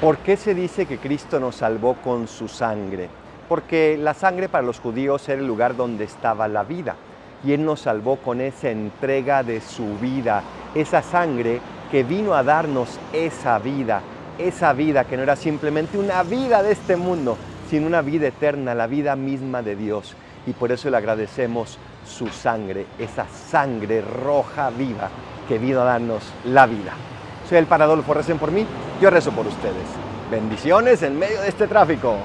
¿Por qué se dice que Cristo nos salvó con su sangre? Porque la sangre para los judíos era el lugar donde estaba la vida. Y Él nos salvó con esa entrega de su vida, esa sangre que vino a darnos esa vida, esa vida que no era simplemente una vida de este mundo, sino una vida eterna, la vida misma de Dios. Y por eso le agradecemos su sangre, esa sangre roja viva que vino a darnos la vida. Soy el Paradolfo, recen por mí, yo rezo por ustedes. Bendiciones en medio de este tráfico.